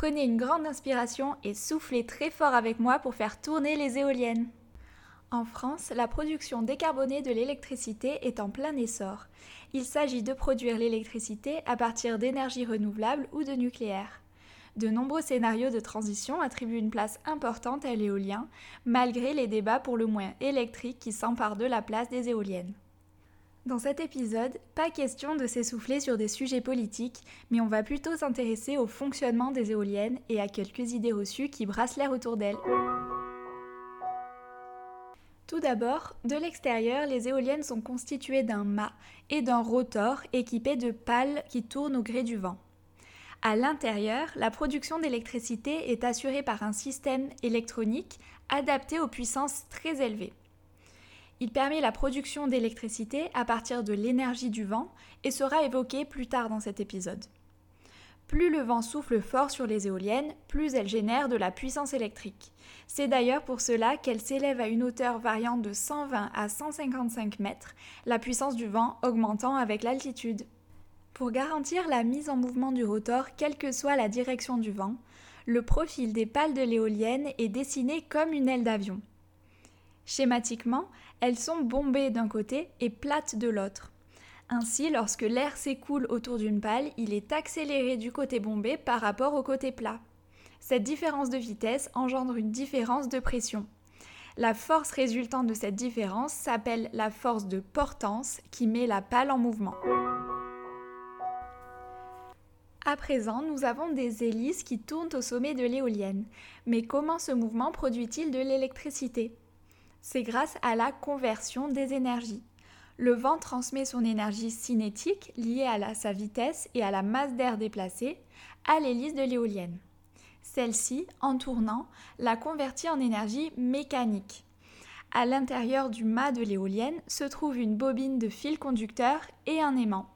Prenez une grande inspiration et soufflez très fort avec moi pour faire tourner les éoliennes. En France, la production décarbonée de l'électricité est en plein essor. Il s'agit de produire l'électricité à partir d'énergies renouvelables ou de nucléaire. De nombreux scénarios de transition attribuent une place importante à l'éolien, malgré les débats pour le moins électriques qui s'emparent de la place des éoliennes. Dans cet épisode, pas question de s'essouffler sur des sujets politiques, mais on va plutôt s'intéresser au fonctionnement des éoliennes et à quelques idées reçues qui brassent l'air autour d'elles. Tout d'abord, de l'extérieur, les éoliennes sont constituées d'un mât et d'un rotor équipé de pales qui tournent au gré du vent. À l'intérieur, la production d'électricité est assurée par un système électronique adapté aux puissances très élevées. Il permet la production d'électricité à partir de l'énergie du vent et sera évoqué plus tard dans cet épisode. Plus le vent souffle fort sur les éoliennes, plus elles génèrent de la puissance électrique. C'est d'ailleurs pour cela qu'elles s'élèvent à une hauteur variant de 120 à 155 mètres, la puissance du vent augmentant avec l'altitude. Pour garantir la mise en mouvement du rotor, quelle que soit la direction du vent, le profil des pales de l'éolienne est dessiné comme une aile d'avion. Schématiquement, elles sont bombées d'un côté et plates de l'autre. Ainsi, lorsque l'air s'écoule autour d'une pale, il est accéléré du côté bombé par rapport au côté plat. Cette différence de vitesse engendre une différence de pression. La force résultante de cette différence s'appelle la force de portance qui met la pale en mouvement. À présent, nous avons des hélices qui tournent au sommet de l'éolienne. Mais comment ce mouvement produit-il de l'électricité? C'est grâce à la conversion des énergies. Le vent transmet son énergie cinétique liée à sa vitesse et à la masse d'air déplacée à l'hélice de l'éolienne. Celle-ci, en tournant, la convertit en énergie mécanique. À l'intérieur du mât de l'éolienne se trouve une bobine de fil conducteur et un aimant.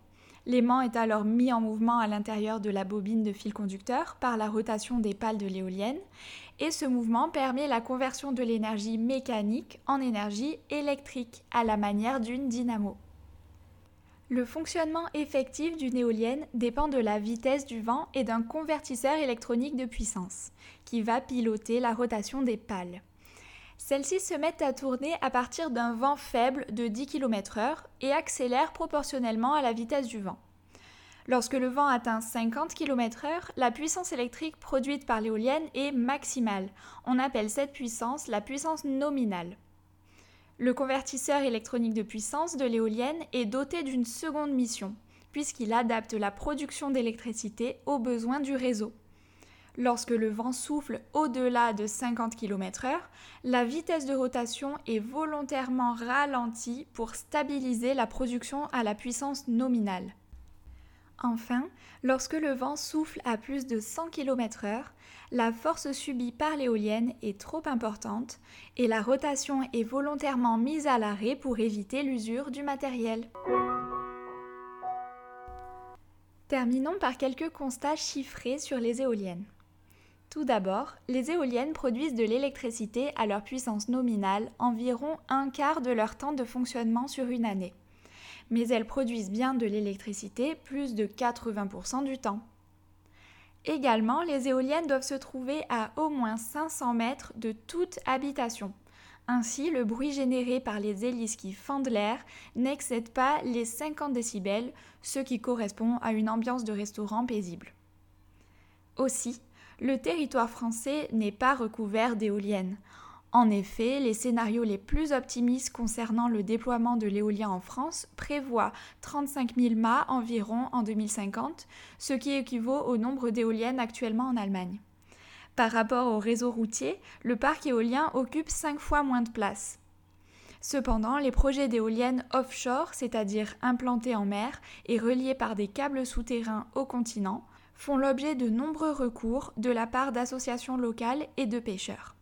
L'aimant est alors mis en mouvement à l'intérieur de la bobine de fil conducteur par la rotation des pales de l'éolienne et ce mouvement permet la conversion de l'énergie mécanique en énergie électrique à la manière d'une dynamo. Le fonctionnement effectif d'une éolienne dépend de la vitesse du vent et d'un convertisseur électronique de puissance qui va piloter la rotation des pales. Celles-ci se mettent à tourner à partir d'un vent faible de 10 km/h et accélèrent proportionnellement à la vitesse du vent. Lorsque le vent atteint 50 km/h, la puissance électrique produite par l'éolienne est maximale. On appelle cette puissance la puissance nominale. Le convertisseur électronique de puissance de l'éolienne est doté d'une seconde mission, puisqu'il adapte la production d'électricité aux besoins du réseau. Lorsque le vent souffle au-delà de 50 km/h, la vitesse de rotation est volontairement ralentie pour stabiliser la production à la puissance nominale. Enfin, lorsque le vent souffle à plus de 100 km/h, la force subie par l'éolienne est trop importante et la rotation est volontairement mise à l'arrêt pour éviter l'usure du matériel. Terminons par quelques constats chiffrés sur les éoliennes. Tout d'abord, les éoliennes produisent de l'électricité à leur puissance nominale environ un quart de leur temps de fonctionnement sur une année. Mais elles produisent bien de l'électricité plus de 80% du temps. Également, les éoliennes doivent se trouver à au moins 500 mètres de toute habitation. Ainsi, le bruit généré par les hélices qui fendent l'air n'excède pas les 50 décibels, ce qui correspond à une ambiance de restaurant paisible. Aussi, le territoire français n'est pas recouvert d'éoliennes. En effet, les scénarios les plus optimistes concernant le déploiement de l'éolien en France prévoient 35 000 mâts environ en 2050, ce qui équivaut au nombre d'éoliennes actuellement en Allemagne. Par rapport au réseau routier, le parc éolien occupe 5 fois moins de place. Cependant, les projets d'éoliennes offshore, c'est-à-dire implantées en mer et reliées par des câbles souterrains au continent, font l'objet de nombreux recours de la part d'associations locales et de pêcheurs.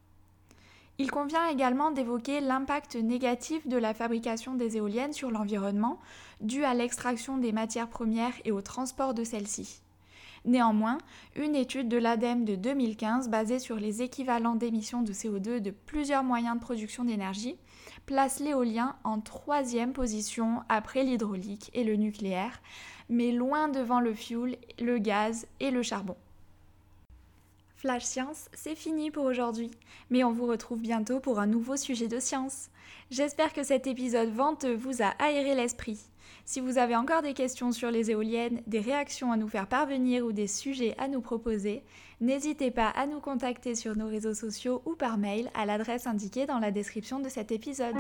Il convient également d'évoquer l'impact négatif de la fabrication des éoliennes sur l'environnement, dû à l'extraction des matières premières et au transport de celles-ci. Néanmoins, une étude de l'ADEME de 2015 basée sur les équivalents d'émissions de CO2 de plusieurs moyens de production d'énergie place l'éolien en troisième position après l'hydraulique et le nucléaire, mais loin devant le fioul, le gaz et le charbon. Flash Science, c'est fini pour aujourd'hui, mais on vous retrouve bientôt pour un nouveau sujet de science. J'espère que cet épisode venteux vous a aéré l'esprit. Si vous avez encore des questions sur les éoliennes, des réactions à nous faire parvenir ou des sujets à nous proposer, n'hésitez pas à nous contacter sur nos réseaux sociaux ou par mail à l'adresse indiquée dans la description de cet épisode.